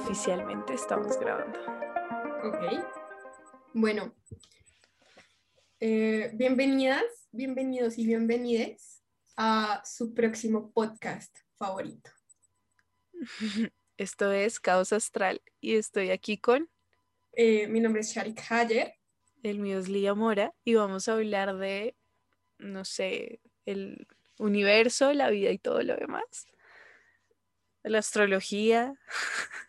Oficialmente estamos grabando. Ok. Bueno, eh, bienvenidas, bienvenidos y bienvenides a su próximo podcast favorito. Esto es Caos Astral y estoy aquí con... Eh, mi nombre es Sharik Hayer. El mío es Lía Mora y vamos a hablar de, no sé, el universo, la vida y todo lo demás. La astrología.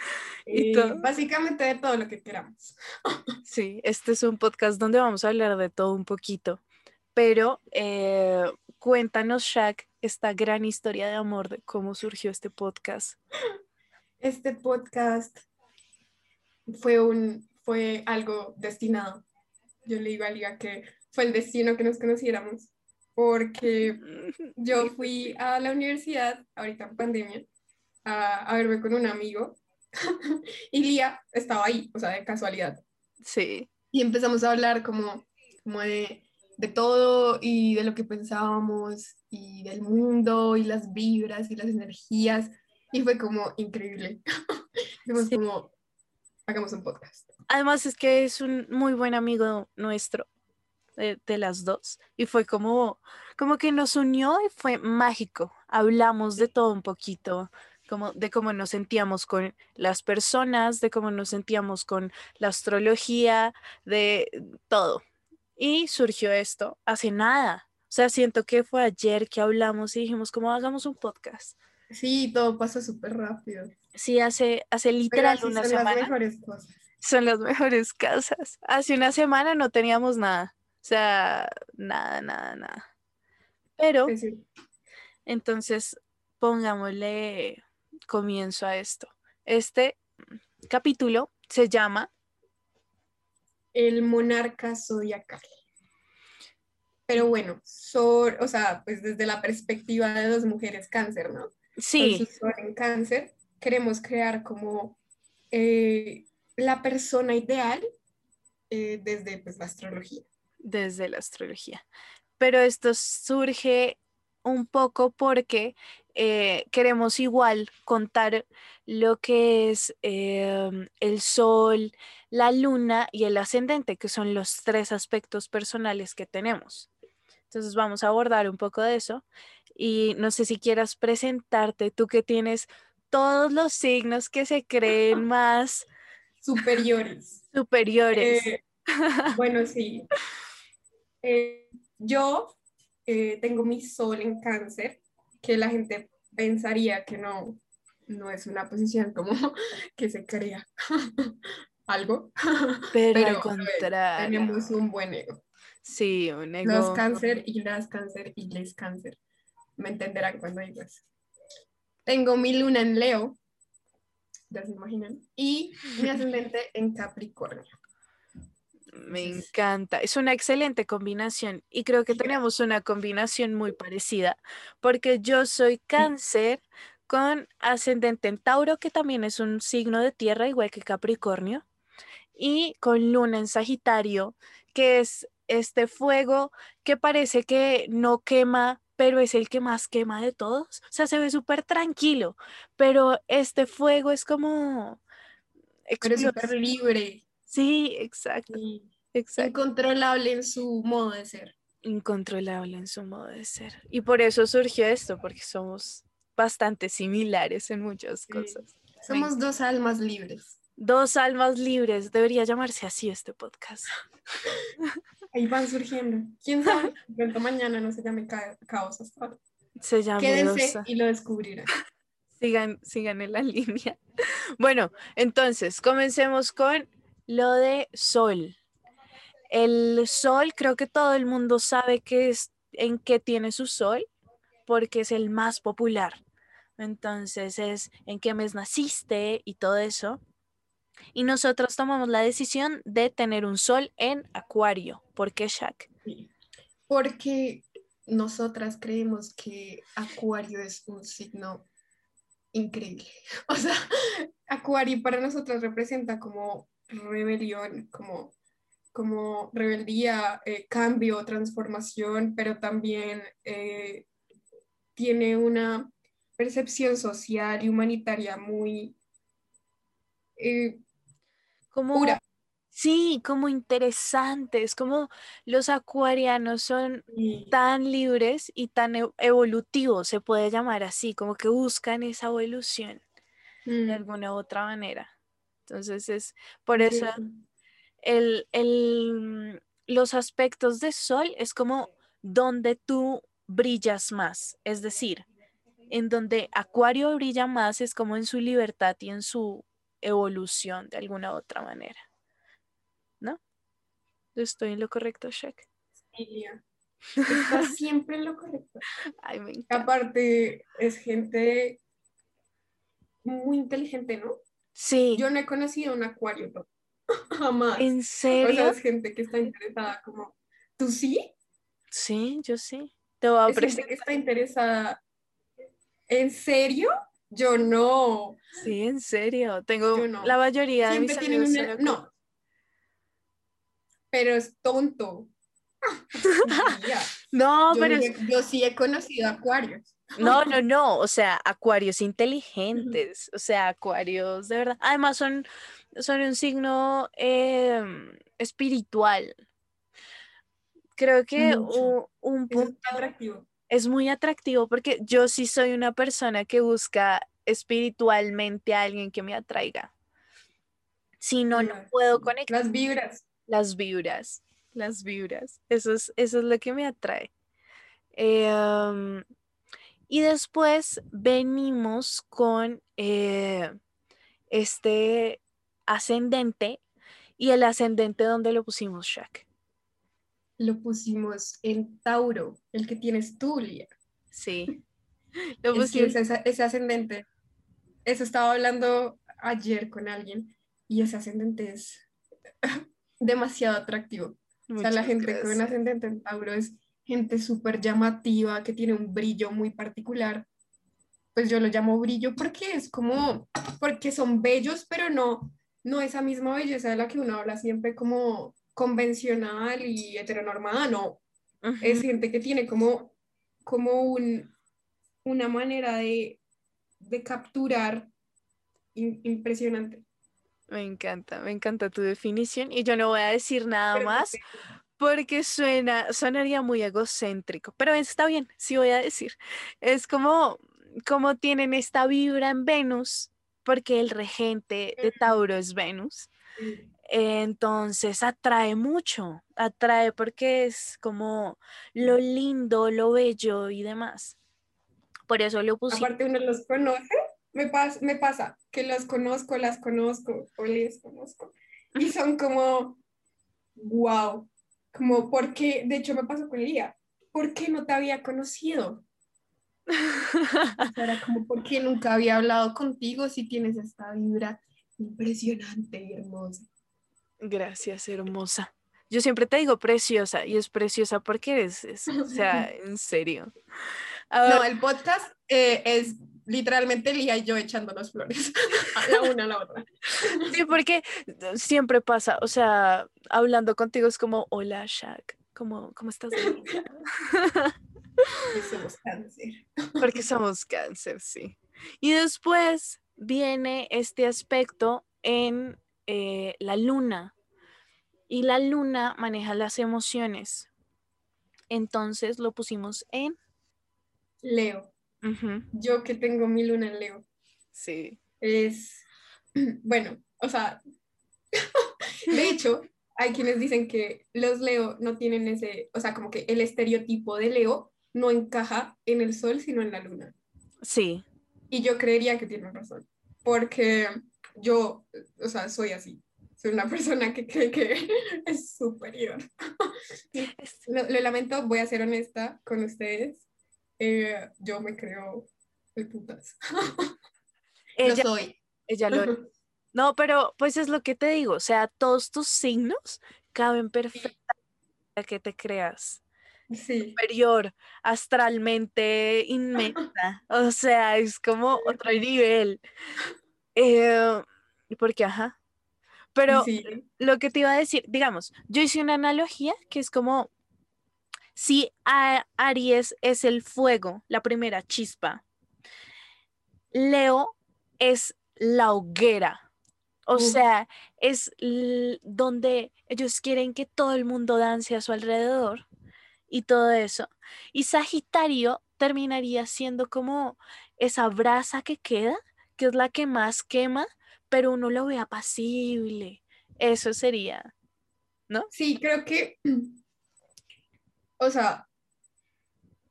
y todo. Básicamente de todo lo que queramos. sí, este es un podcast donde vamos a hablar de todo un poquito. Pero eh, cuéntanos, Shaq, esta gran historia de amor de cómo surgió este podcast. Este podcast fue un fue algo destinado. Yo le digo a Liga que fue el destino que nos conociéramos porque yo fui a la universidad, ahorita en pandemia, a, verme con un amigo y Lía estaba ahí, o sea, de casualidad. Sí. Y empezamos a hablar como, como de, de todo y de lo que pensábamos y del mundo y las vibras y las energías y fue como increíble. Fuimos como, hagamos un podcast. Además es que es un muy buen amigo nuestro de, las dos y fue como, como que nos unió y fue mágico. Hablamos de todo un poquito, como de cómo nos sentíamos con las personas, de cómo nos sentíamos con la astrología, de todo. Y surgió esto hace nada. O sea, siento que fue ayer que hablamos y dijimos, como hagamos un podcast. Sí, todo pasa súper rápido. Sí, hace, hace literal una son semana. Las mejores cosas. Son las mejores casas. Hace una semana no teníamos nada. O sea, nada, nada, nada. Pero, entonces, pongámosle comienzo a esto. Este capítulo se llama El monarca zodiacal. Pero bueno, o sea, pues desde la perspectiva de dos mujeres cáncer, ¿no? Sí. en cáncer, queremos crear como eh, la persona ideal eh, desde pues, la astrología desde la astrología. Pero esto surge un poco porque eh, queremos igual contar lo que es em, el sol, la luna y el ascendente, que son los tres aspectos personales que tenemos. Entonces vamos a abordar un poco de eso y no sé si quieras presentarte, tú que tienes todos los signos que se creen más superiores. Superiores. Eh, bueno, sí. Eh, yo eh, tengo mi sol en cáncer, que la gente pensaría que no, no es una posición como que se crea algo. Pero, al contrario. Tenemos un buen ego. Sí, un ego. Los cáncer y las cáncer y les cáncer. Me entenderán cuando digo eso. Tengo mi luna en Leo, ya se imaginan, y mi ascendente en Capricornio. Me encanta. Es una excelente combinación y creo que tenemos una combinación muy parecida porque yo soy cáncer con ascendente en Tauro, que también es un signo de tierra, igual que Capricornio, y con luna en Sagitario, que es este fuego que parece que no quema, pero es el que más quema de todos. O sea, se ve súper tranquilo, pero este fuego es como... Pero súper libre. Sí, exacto, exacto. Incontrolable en su modo de ser. Incontrolable en su modo de ser. Y por eso surgió esto, porque somos bastante similares en muchas cosas. Somos dos almas libres. Dos almas libres. Debería llamarse así este podcast. Ahí van surgiendo. ¿Quién sabe? Pronto mañana no se llame caos hasta Se llama Quédense y lo descubrirán. Sigan, sigan en la línea. Bueno, entonces, comencemos con lo de sol. El sol, creo que todo el mundo sabe que es, en qué tiene su sol, porque es el más popular. Entonces es en qué mes naciste y todo eso. Y nosotros tomamos la decisión de tener un sol en Acuario. ¿Por qué, Shaq? Porque nosotras creemos que Acuario es un signo increíble. O sea, Acuario para nosotros representa como rebelión, como, como rebeldía, eh, cambio, transformación, pero también eh, tiene una percepción social y humanitaria muy, eh, como, pura. sí, como interesantes, como los acuarianos son tan libres y tan e- evolutivos, se puede llamar así, como que buscan esa evolución de Mm, alguna u otra manera. Entonces es por es eso el, el- los aspectos de sol es como donde tú brillas más, es decir, en donde Acuario brilla más es como en su libertad y en su evolución de alguna u otra manera. ¿No? Estoy en lo correcto, Shek. Emilia, Estás siempre en lo correcto. Ay, me encanta. Aparte, es gente muy inteligente, ¿no? Sí, Yo no he conocido un acuario, no. Jamás. ¿en O sea, serio? es gente que está interesada como, ¿tú sí? Sí, yo sí. Te voy a Es gente que está interesada. ¿En serio? Yo no. Sí, en serio. Tengo no. la mayoría de Siempre mis tienen amigos una... No. Pero es tonto. No, Yo, pero es- yo sí he conocido acuarios. No, no, no. O sea, acuarios inteligentes. O sea, acuarios de verdad. Además son, son un signo em, espiritual. Creo que un Eso es punto atractivo. es muy atractivo porque yo sí soy una persona que busca espiritualmente a alguien que me atraiga. Si no, no puedo conectar Las vibras. las vibras, las vibras. Eso es, eso es lo que me atrae. Eh, y después venimos con eh, este ascendente y el ascendente donde lo pusimos, Shaq. Lo pusimos en Tauro, el que tienes tú, Lía. Sí. Lo Es que pusimos- ese, ese ascendente, eso estaba hablando ayer con alguien, y ese ascendente es demasiado atractivo. O sea, la gente con ascendente en Tauro es gente súper llamativa, que tiene un brillo muy particular. Pues yo lo llamo brillo porque es como, porque son bellos, pero no, no esa misma belleza de la que uno habla siempre como convencional y heteronormada, no. Es Ujú. gente que tiene como, como un, una manera de, de capturar in- impresionante. Me encanta, me encanta tu definición y yo no voy a decir nada Pero más porque suena, sonaría muy egocéntrico, pero está bien, sí voy a decir. Es como, como tienen esta vibra en Venus, porque el regente de Tauro es Venus. Entonces atrae mucho, atrae porque es como lo lindo, lo bello y demás. Por eso lo puse. Aparte uno los conoce, me, pas- me pasa que los conozco, las conozco o les conozco y son como, wow, como porque, de hecho me pasó con Lía, ¿por qué no te había conocido? Era como, ¿por qué nunca había hablado contigo si tienes esta vibra impresionante y hermosa? Gracias, hermosa. Yo siempre te digo preciosa y es preciosa porque eres, es- o sea, en serio. No, ver, el podcast eh, es literalmente Lía y yo echándonos flores, a la una a la otra. sí, porque siempre pasa, o sea, hablando contigo es como, hola, Shaq, ¿cómo, cómo estás? linda?" Y somos cáncer. Porque somos cáncer, sí. Y después viene este aspecto en eh, la luna. Y la luna maneja las emociones. Entonces lo pusimos en... Leo, Yo que tengo mi luna en Leo, sí. es, bueno, o sea, de hecho, hay quienes dicen que los Leo no tienen ese, o sea, como que el estereotipo de Leo no encaja en el sol, sino en la luna. Sí. Y yo creería que tienen razón, porque yo, o sea, soy así. Soy una persona que cree que es superior. Lo lamento, voy a ser honesta con ustedes. Eh, yo me creo el putas. Ella, Lo soy. ella lo... No, pero pues es lo que te digo, o sea, todos tus signos caben perfectamente a que te creas Sí. superior, astralmente inmensa, o sea, es como otro nivel. Eh, porque, ajá. Pero sí. lo que te iba a decir, digamos, yo hice una analogía que es como si a- Aries es el fuego, la primera chispa, Leo es la hoguera, O sea, es donde ellos quieren que todo el mundo dance a su alrededor y todo eso. Y Sagitario terminaría siendo como esa brasa que queda, que es la que más quema, pero uno lo ve apacible. Eso sería, ¿no? Sí, creo que, o sea,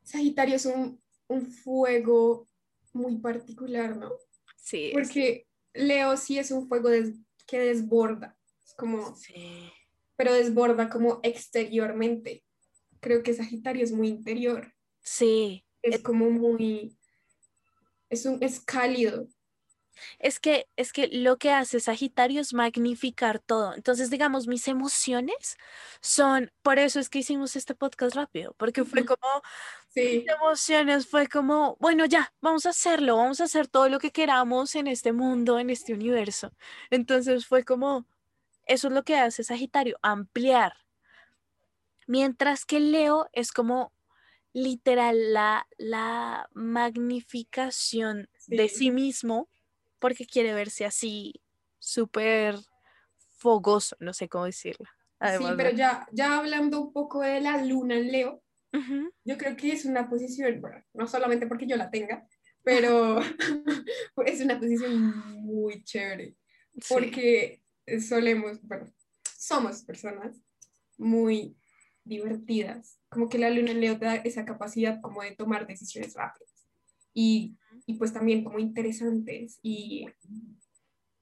Sagitario es un, fuego muy particular, ¿no? Sí. Porque Leo sí es un fuego que desborda, es como, sí. pero desborda como exteriormente. Creo que Sagitario es muy interior. Sí. Es como muy, es, un, es cálido. Es que, es que lo que hace Sagitario es magnificar todo. Entonces, digamos, mis emociones son, por eso es que hicimos este podcast rápido, porque fue como, sí. mis emociones fue como, bueno, ya, vamos a hacerlo, vamos a hacer todo lo que queramos en este mundo, en este universo. Entonces fue como, eso es lo que hace Sagitario, ampliar. Mientras que Leo es como literal la, la magnificación de sí mismo porque quiere verse así súper fogoso, no sé cómo decirlo. sí, pero ya, ya hablando un poco de la luna en Leo, yo creo que es una posición, no solamente porque yo la tenga, pero es una posición muy chévere, porque solemos, bueno, somos personas muy divertidas, como que la luna en Leo te da esa capacidad como de tomar decisiones rápidas y, y pues también como interesantes y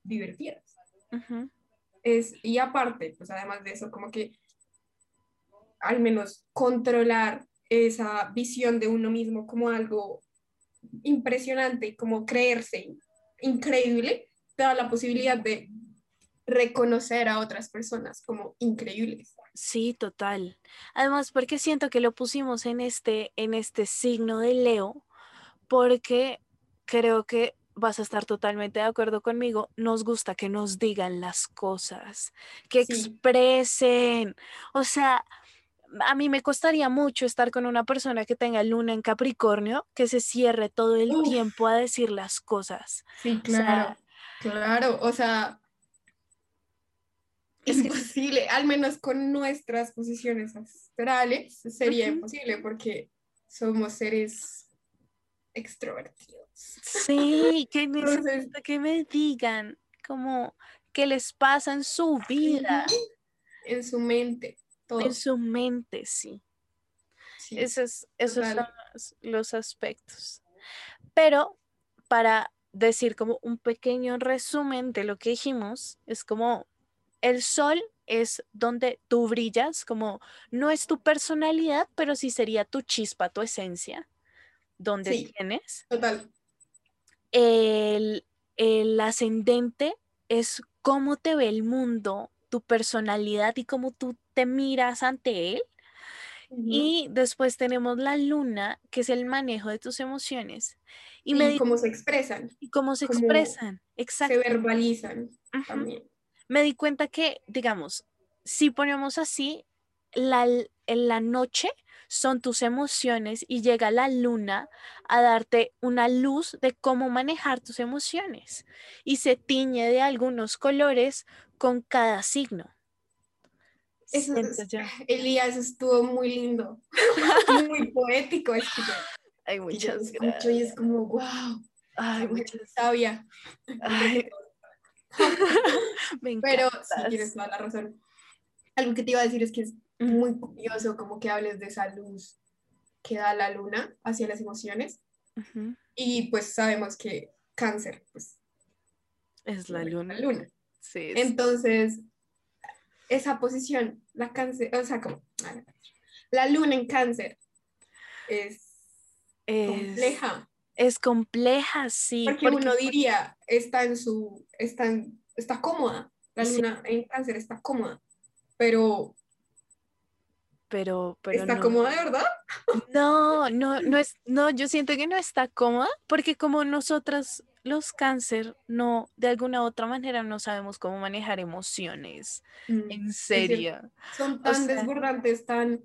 divertidas. es, y aparte, pues además de eso, como que al menos controlar esa visión de uno mismo como algo impresionante, como creerse increíble, te da la posibilidad de reconocer a otras personas como increíbles. Sí, total. Además, porque siento que lo pusimos en este, en este signo de Leo, porque creo que vas a estar totalmente de acuerdo conmigo, nos gusta que nos digan las cosas, que expresen. O sea, a mí me costaría mucho estar con una persona que tenga luna en Capricornio, que se cierre todo el tiempo a decir las cosas. Sí, claro. claro, o sea, es imposible, al menos con nuestras posiciones astrales, sería imposible porque somos seres extrovertidos. Sí, que que me digan como qué les pasa en su vida. En su mente, todo. En su mente, sí. esos, esos son los aspectos. Pero para decir como un pequeño resumen de lo que dijimos, es como el sol es donde tú brillas, como no es tu personalidad, pero sí sería tu chispa, tu esencia donde tienes. Total. El, ascendente es cómo te ve el mundo, tu personalidad y cómo tú te miras ante él. Y después tenemos la luna, que es el manejo de tus emociones. Y, cómo se expresan. Y cómo se expresan, exacto. Se verbalizan también. Me di cuenta que, digamos, si ponemos así, la, en la noche son tus emociones y llega la luna a darte una luz de cómo manejar tus emociones y se tiñe de algunos colores con cada signo. Eso Elías estuvo muy lindo, muy poético. Es que Ay, muchas gracias. Y es como, wow, Ay, muchas sabia. Ay. Pero si tienes toda la razón. Algo que te iba a decir es que es muy curioso como que hables de esa luz que da la luna hacia las emociones. Y pues sabemos que cáncer, pues... Es la luna. La luna. Sí. Entonces, esa posición, la cáncer, o sea, como... La luna en cáncer es, compleja. Es compleja, sí. Porque, uno diría, está en su, está, está cómoda, la luna en cáncer está cómoda, pero pero, pero ¿Está cómoda de verdad? No, no, no es, no, yo siento que no está cómoda porque como nosotras los cáncer no, de alguna u otra manera no sabemos cómo manejar emociones, mm, en serio. Son tan desbordantes, tan,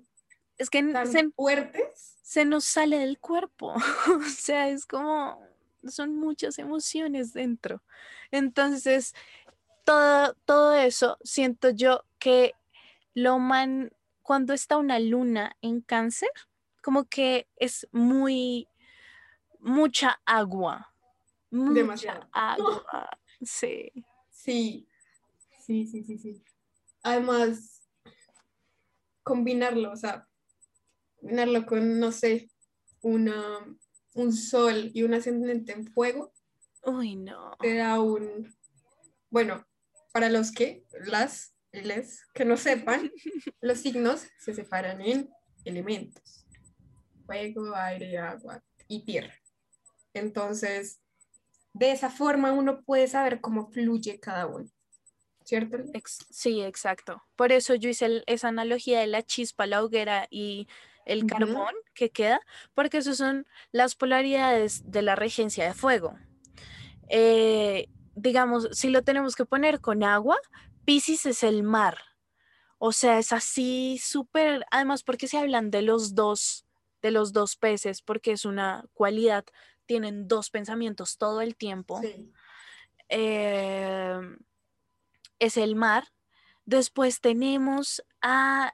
es que tan fuertes. Se nos sale del cuerpo, o sea, es como, son muchas emociones dentro. Entonces, todo, todo eso, siento yo que lo man, cuando está una luna en cáncer, como que es muy, mucha agua. Mucha Demasiado. agua. Sí. Sí, sí, sí, sí, sí. Además, combinarlo, o sea, combinarlo con, no sé, una, un sol y un ascendente en fuego, Uy, no. te da un, bueno, para los que, las, les, que no sepan, los signos se separan en elementos, fuego, aire, agua y tierra. Entonces, de esa forma uno puede saber cómo fluye cada uno, ¿cierto? Ex- sí, exacto. Por eso yo hice el- esa analogía de la chispa, la hoguera y el carbón que queda, porque esas son las polaridades de la regencia de fuego. Eh, digamos, si lo tenemos que poner con agua, Piscis es el mar. O sea, es así súper, además porque se hablan de los dos, de los dos peces, porque es una cualidad, tienen dos pensamientos todo el tiempo Sí. eh, es el mar. Después tenemos a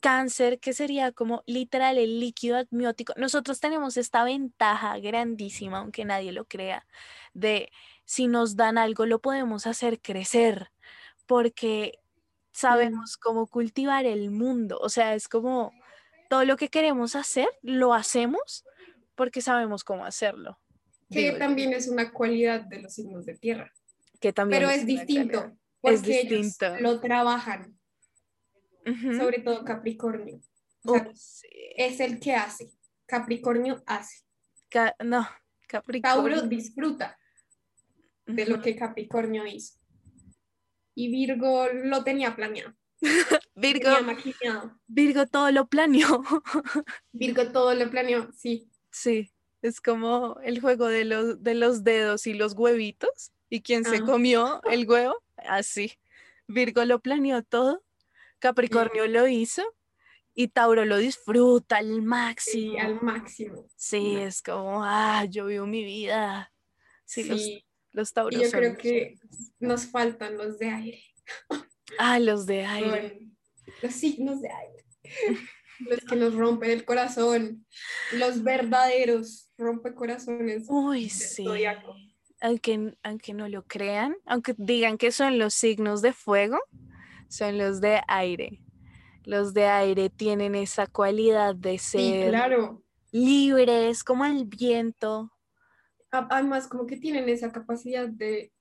cáncer, que sería como literal el líquido amniótico. Nosotros tenemos esta ventaja grandísima, aunque nadie lo crea, de si nos dan algo lo podemos hacer crecer, porque sabemos cómo cultivar el mundo. O sea, es como todo lo que queremos hacer, lo hacemos porque sabemos cómo hacerlo. Que yo, también es una cualidad de los signos de tierra, que también pero es distinto, porque Es distinto. ellos lo trabajan, sobre todo Capricornio. O sea, Uy, sí. es el que hace, Capricornio hace. Ca- no, Tauro Capricornio. disfruta de lo que Capricornio hizo. Y Virgo lo tenía planeado, Virgo, tenía. Virgo todo lo planeó. Virgo todo lo planeó, sí. Sí, es como el juego de los, de los dedos y los huevitos. ¿Y quién se Ah. comió el huevo? Así. Virgo lo planeó todo, Capricornio lo hizo y Tauro lo disfruta al sí, máximo. al máximo. Sí, es como, ah, yo vivo mi vida. Sí, Sí, los y Tauros yo son creo que nos faltan los de aire. Ah, los de aire. Los signos de aire. los que nos rompen el corazón. Los verdaderos rompecorazones. Uy, sí. zodiaco. Aunque, aunque no lo crean, aunque digan que son los signos de fuego, son los de aire. Los de aire tienen esa cualidad de Sí, ser claro. libres, como el viento. Además, como que tienen esa capacidad de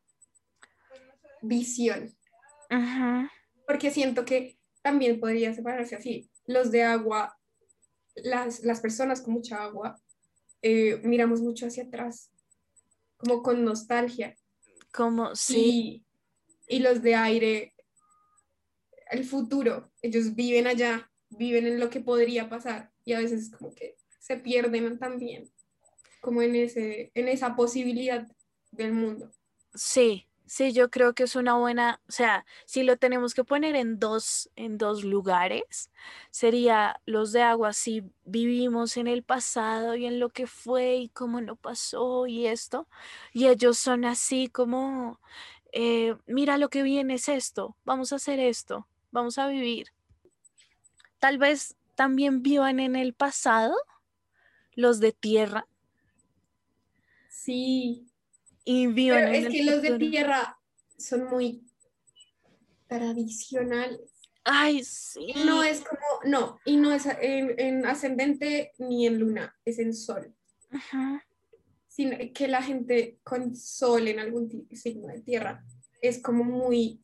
visión. Ujú, Porque siento que también podría separarse así. Los de agua, las, las personas con mucha agua, eh, miramos mucho hacia atrás, como con nostalgia. Como, sí, Y, y los de aire, el futuro, ellos viven allá, viven en lo que podría pasar y a veces como que se pierden también, como en, ese, en esa posibilidad del mundo. sí, sí, yo creo que es una buena, o sea, si lo tenemos que poner en dos, en dos lugares, sería los de agua, si vivimos en el pasado y en lo que fue y cómo no pasó y esto, y ellos son así como, eh, mira lo que viene es esto, vamos a hacer esto, vamos a vivir. Tal vez también vivan en el pasado los de tierra Sí, y pero es que los de tierra son muy tradicionales. Ay, sí. No es como, no, y no es en, en ascendente ni en luna, es en sol. Ujú. Sino que la gente con sol en algún signo de tierra es como muy,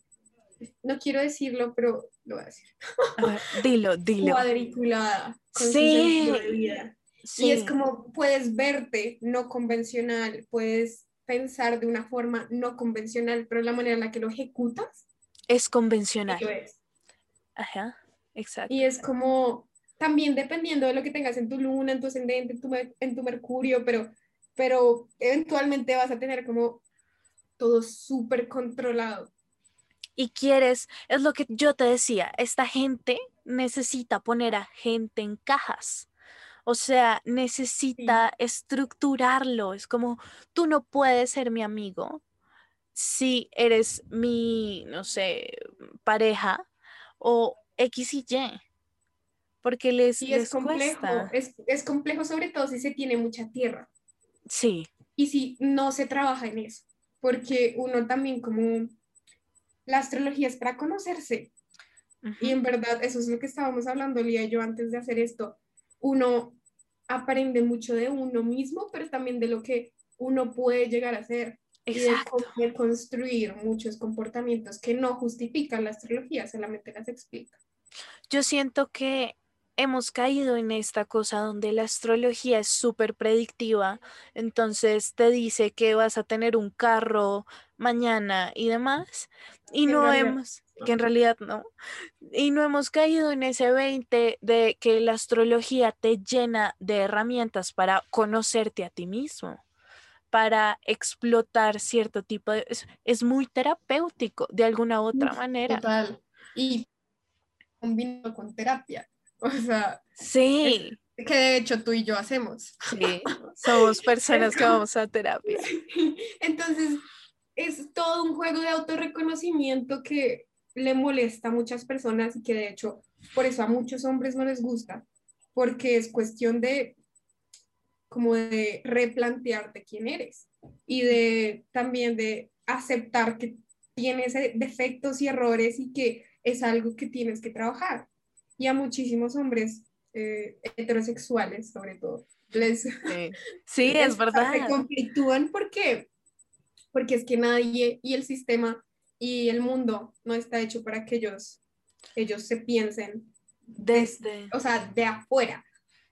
no quiero decirlo, pero lo voy a decir, A ver, dilo, dilo. cuadriculada con Sí. sentido de vida. Sí. Y es como puedes verte no convencional, puedes pensar de una forma no convencional, pero la manera en la que lo ejecutas es convencional. lo es. Ajá, exacto. Y es como, también dependiendo de lo que tengas en tu luna, en tu ascendente, en tu, en tu mercurio, pero, pero eventualmente vas a tener como todo súper controlado. Y quieres, es lo que yo te decía, esta gente necesita poner a gente en cajas. O sea, necesita estructurarlo. Es como, tú no puedes ser mi amigo si eres mi, no sé, pareja o X y Y. Porque les, Y les es complejo, cuesta. es, es complejo sobre todo si se tiene mucha tierra Sí, y si no se trabaja en eso, porque uno también como la astrología es para conocerse ujú, y en verdad eso es lo que estábamos hablando Lía y yo antes de hacer esto, uno aprende mucho de uno mismo, pero también de lo que uno puede llegar a ser y de exacto. construir muchos comportamientos que no justifican la astrología, solamente las explica. Yo siento que hemos caído en esta cosa donde la astrología es súper predictiva, entonces te dice que vas a tener un carro mañana y demás, y no realidad, hemos, que en realidad no, y no hemos caído en ese 20 de que la astrología te llena de herramientas para conocerte a ti mismo para explotar cierto tipo de... Es, es muy terapéutico de alguna u otra manera. Total. Y combinado con terapia. O sea, Sí, que de hecho tú y yo hacemos. sí, somos personas que vamos a terapia. Entonces, es todo un juego de autorreconocimiento que le molesta a muchas personas y que de hecho por eso a muchos hombres no les gusta, porque es cuestión de como de replantearte quién eres y de también de aceptar que tienes eh, defectos y errores y que es algo que tienes que trabajar. Y a muchísimos hombres eh, heterosexuales, sobre todo, les, Sí, sí es se verdad. conflictúan porque, porque es que nadie y el sistema y el mundo no está hecho para que ellos, ellos se piensen, Desde... o sea, de afuera,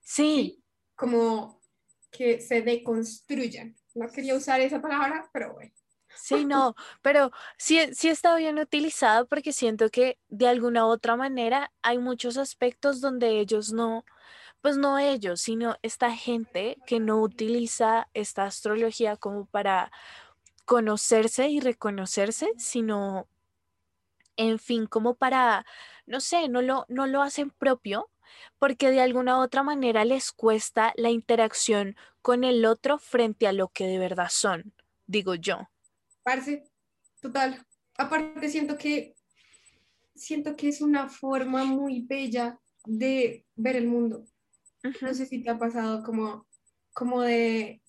Sí, como que se deconstruyan. No quería usar esa palabra, pero bueno. Sí, no, pero sí, sí está bien utilizado porque siento que de alguna u otra manera hay muchos aspectos donde ellos no, pues no ellos, sino esta gente que no utiliza esta astrología como para conocerse y reconocerse, sino, en fin, como para, no sé, no lo, no lo hacen propio, porque de alguna u otra manera les cuesta la interacción con el otro frente a lo que de verdad son, digo yo. Parce, total. Aparte siento que siento que es una forma muy bella de ver el mundo. No sé si te ha pasado como, como de,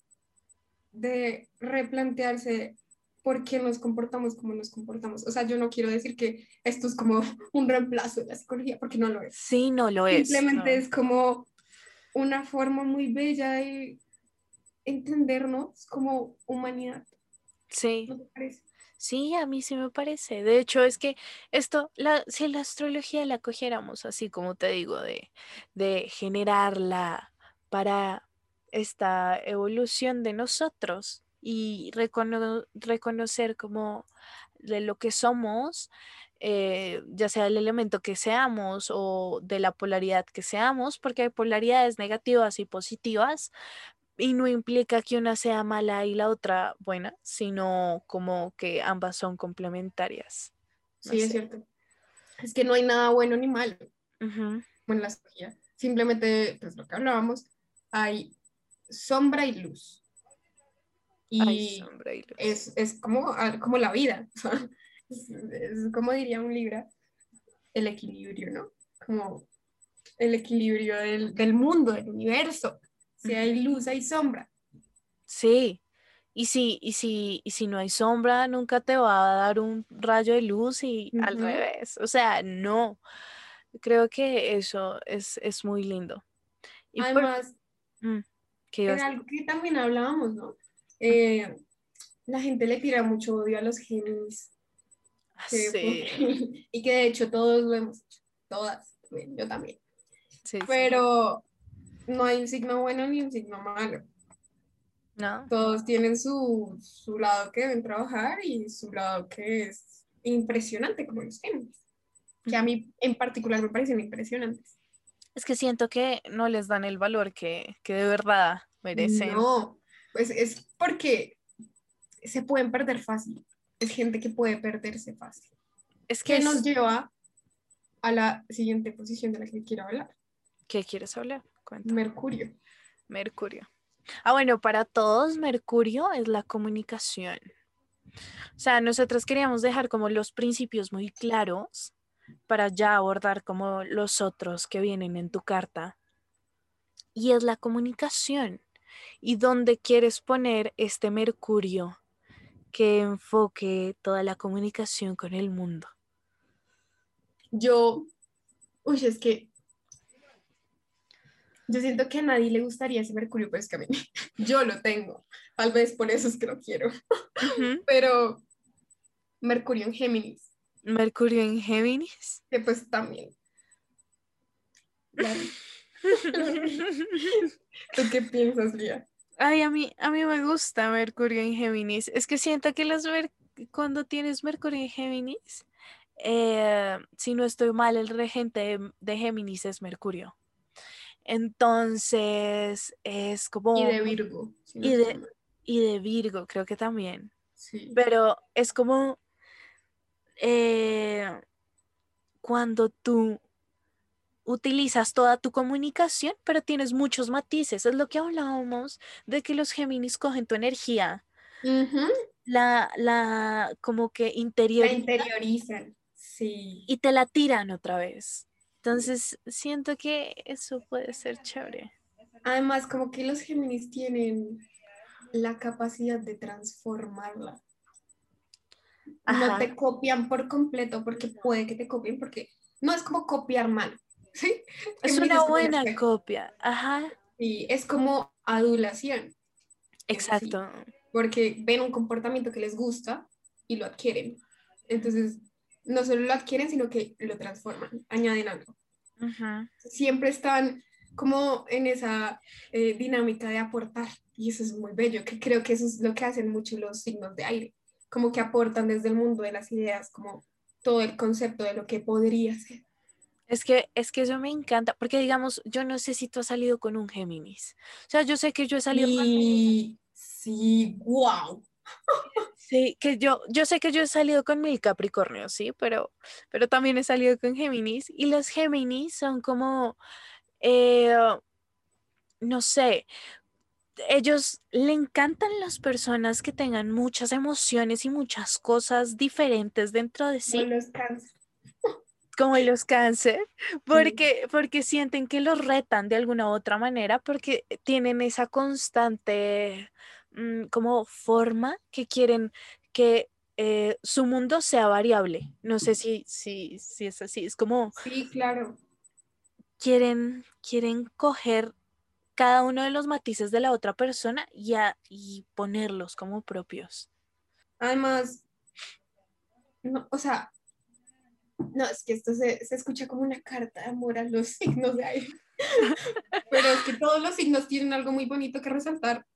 de replantearse por qué nos comportamos como nos comportamos. O sea, yo no quiero decir que esto es como un reemplazo de la psicología, porque no lo es. Sí, no lo es. Simplemente no. es como una forma muy bella de entendernos como humanidad. Sí. ¿No te parece? Sí, a mí sí me parece. De hecho, es que esto, la, si la astrología la cogiéramos así como te digo, de, de generarla para esta evolución de nosotros y recono- reconocer como de lo que somos, eh, ya sea el elemento que seamos o de la polaridad que seamos, porque hay polaridades negativas y positivas, y no implica que una sea mala y la otra buena, sino como que ambas son complementarias. No Sí, es cierto. Es que no hay nada bueno ni malo Ujú, en la astrología. Simplemente, pues lo que hablábamos, hay sombra y luz. Y sombra y luz. es, es como, ah, como la vida. es, es como diría un libro, el equilibrio, ¿no? Como el equilibrio del, del mundo, del universo. Si hay luz, hay sombra. Sí. Y si, y si, y si no hay sombra, nunca te va a dar un rayo de luz y al revés. O sea, no. Creo que eso es, es muy lindo. Y por- Además, Mm, ¿qué ibas era a- algo que también hablábamos, ¿no? Eh, la gente le tira mucho odio a los Géminis. que- Sí, y que de hecho todos lo hemos hecho. Todas, yo también. sí. Pero no hay un signo bueno ni un signo malo. ¿No? Todos tienen su, su lado que deben trabajar y su lado que es impresionante, como los Géminis. Que a mí en particular me parecen impresionantes. Es que siento que no les dan el valor que, que de verdad merecen. No, pues es porque se pueden perder fácil. Es gente que puede perderse fácil. Es que Que nos lleva a la siguiente posición de la que quiero hablar. ¿Qué quieres hablar? Mercurio. Mercurio. Ah, bueno, para todos Mercurio es la comunicación. O sea, nosotros queríamos dejar como los principios muy claros para ya abordar como los otros que vienen en tu carta. Y es la comunicación. ¿Y dónde quieres poner este Mercurio que enfoque toda la comunicación con el mundo? Yo, uy, es que yo siento que a nadie le gustaría ese Mercurio, pero es que a mí, yo lo tengo. Tal vez por eso es que lo quiero. Pero Mercurio en Géminis. Mercurio en Géminis. Que pues también. ¿Tú qué piensas, Lía? Ay, a mí, a mí me gusta Mercurio en Géminis. Es que siento que las cuando tienes Mercurio en Géminis, eh, si no estoy mal, el regente de, Géminis es Mercurio. Entonces es como... Y de Virgo. y, de, y de Virgo, creo que también. Sí. Pero es como eh, cuando tú utilizas toda tu comunicación, pero tienes muchos matices. Es lo que hablábamos de que los Géminis cogen tu energía. La, la, como que interiorizan. La interiorizan, sí. Y te la tiran otra vez. Entonces, siento que eso puede ser chévere. Además, como que los Géminis tienen la capacidad de transformarla. No te copian por completo porque puede que te copien porque no es como copiar mal, ¿sí? Es una buena copia, ajá. Y es como adulación. Exacto. porque ven un comportamiento que les gusta y lo adquieren. Entonces, no solo lo adquieren, sino que lo transforman, añaden algo. Siempre están como en esa eh, dinámica de aportar y eso es muy bello, que creo que eso es lo que hacen mucho los signos de aire, como que aportan desde el mundo de las ideas, como todo el concepto de lo que podría ser. Es que, es que eso me encanta, porque digamos, yo no sé si tú has salido con un Géminis. O sea, yo sé que yo he salido con... Sí, wow. Sí, que yo, yo sé que yo he salido con mi Capricornio, sí, pero, pero también he salido con Géminis. Y los Géminis son como, eh, no sé, ellos le encantan las personas que tengan muchas emociones y muchas cosas diferentes dentro de sí. Como los cáncer. Como los cáncer, porque, porque sienten que los retan de alguna u otra manera, porque tienen esa constante mm, como forma que quieren que eh, su mundo sea variable. No sé si, si, si es así, es como... Sí, claro. Quieren, quieren coger cada uno de los matices de la otra persona y, y ponerlos como propios. Además, o sea, no, es que esto se, escucha como una carta de amor a los signos de aire. Pero es que todos los signos tienen algo muy bonito que resaltar.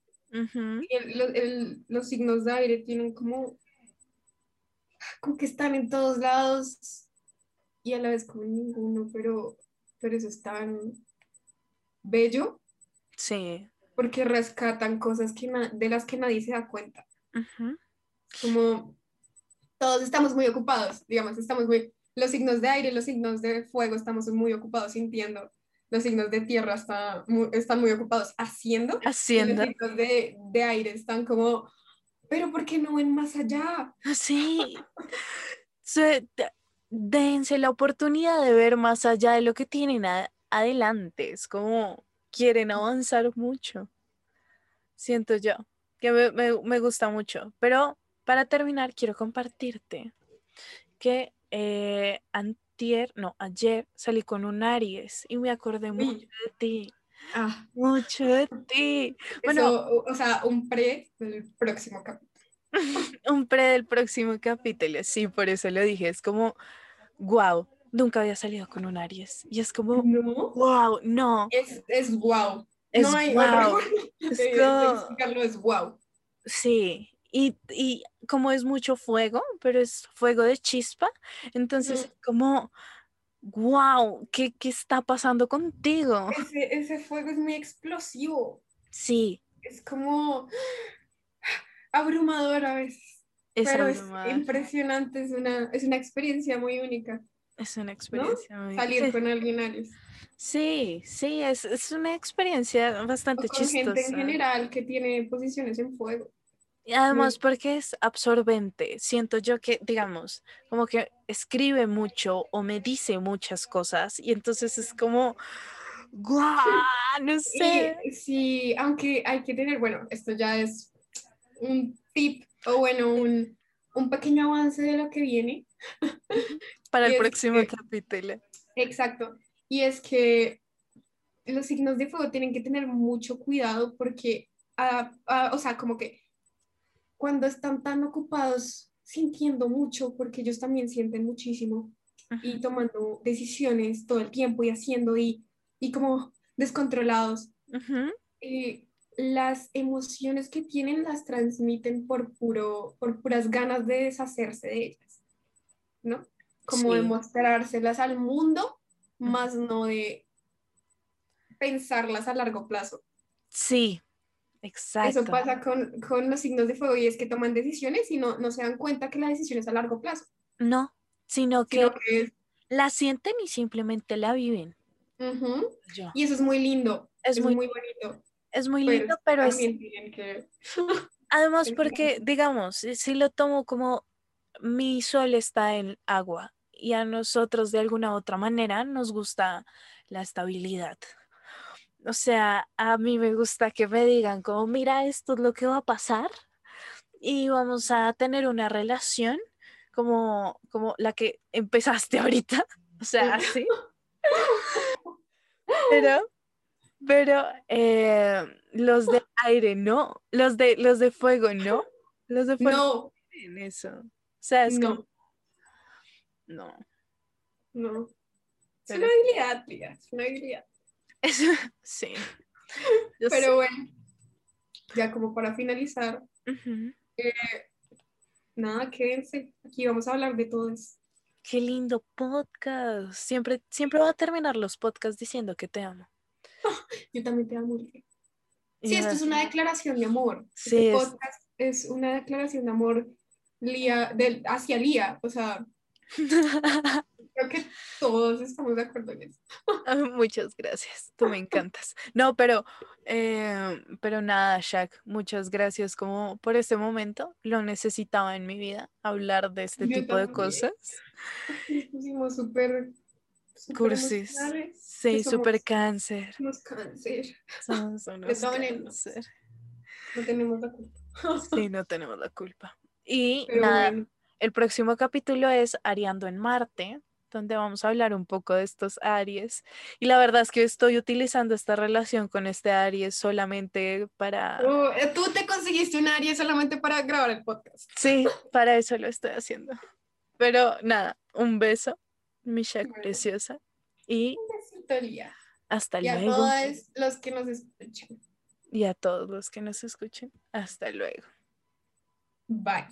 Los signos de aire tienen como, como que están en todos lados y a la vez como ninguno, pero, pero eso es tan bello Sí. Porque rescatan cosas que de las que nadie se da cuenta. Como todos estamos muy ocupados, digamos, estamos muy, los signos de aire, los signos de fuego, estamos muy ocupados sintiendo, los signos de tierra está, están muy ocupados haciendo, haciendo. los signos de, de, aire están como, pero ¿por qué no ven más allá? Sí. dense la oportunidad de ver más allá de lo que tienen adelante. Es como, quieren avanzar mucho. Siento yo que me, gusta mucho. Pero para terminar, quiero compartirte que eh, antier, no, ayer salí con un Aries y me acordé mucho de ti. Ah. Mucho de ti. Bueno, o sea, un pre del próximo capítulo. un pre del próximo capítulo, sí, por eso lo dije. Es como, wow, nunca había salido con un Aries. Y es como, no. wow, no. Es, es wow. Es no hay wow. Es explicarlo, es wow. Sí, y, y, como es mucho fuego, pero es fuego de chispa, entonces como, wow, ¿qué, ¿qué, está pasando contigo? Ese, ese fuego es muy explosivo. Sí. Es como abrumador a veces. Es pero es impresionante, es una, es una experiencia muy única. Es una experiencia muy... Salir con alguien Aries. Sí, sí, es, una experiencia bastante o con gente en general que tiene posiciones en fuego. Y además porque es absorbente. Siento yo que, digamos, como que escribe mucho o me dice muchas cosas y entonces es como, ¡guau! No sé. sí, aunque hay que tener, bueno, esto ya es un tip o bueno, un, un pequeño avance de lo que viene. Para el próximo capítulo. Exacto. Y es que los signos de fuego tienen que tener mucho cuidado porque, ah, ah, o sea, como que cuando están tan ocupados sintiendo mucho, porque ellos también sienten muchísimo y tomando decisiones todo el tiempo y haciendo y, y como descontrolados. Eh, las emociones que tienen las transmiten por, puro, por puras ganas de deshacerse de ellas, ¿no? Como de mostrárselas al mundo, más no de pensarlas a largo plazo. Sí, exacto. Eso pasa con, con, los signos de fuego y es que toman decisiones y no, no se dan cuenta que la decisión es a largo plazo. No, sino que, la sienten y simplemente la viven. Y eso es muy lindo. Es, muy, muy bonito. Es muy lindo, pero es... Además, porque, digamos, si lo tomo como mi sol está en agua y a nosotros de alguna otra manera nos gusta la estabilidad, o sea, a mí me gusta que me digan como, mira, esto es lo que va a pasar y vamos a tener una relación como, como la que empezaste ahorita, o sea, así. Pero, pero eh, los de aire no, los de, los de fuego no, los de fuego no en eso. O sea, es como, no. No. Es una habilidad, tía, es una habilidad. sí. Pero bueno, ya como para finalizar, eh, nada, quédense. Aquí vamos a hablar de todo eso. Qué lindo podcast. Siempre, siempre va a terminar los podcasts diciendo que te amo. yo también te amo. Sí, esto es una declaración de amor. Sí, este podcast es... una declaración de amor Lía, del, hacia Lía. O sea, Creo que todos estamos de acuerdo en eso. Ah, muchas gracias, tú me encantas. No, pero, eh, pero nada, Shaq, muchas gracias como por este momento. Lo necesitaba en mi vida, hablar de este tipo de cosas. Pusimos súper cursis. Sí, súper cáncer. Somos cáncer. Somos unos cáncer. No tenemos la culpa. Sí, no tenemos la culpa. Y nada, el próximo capítulo es Ariando en Marte donde vamos a hablar un poco de estos Aries. Y la verdad es que estoy utilizando esta relación con este Aries solamente para... Eh, tú te conseguiste un Aries solamente para grabar el podcast. Sí, para eso lo estoy haciendo. Pero nada, un beso, mi preciosa. Y... Besito. Hasta luego. Y a todos los que nos escuchen. Y a todos los que nos escuchen. Hasta luego. Bye.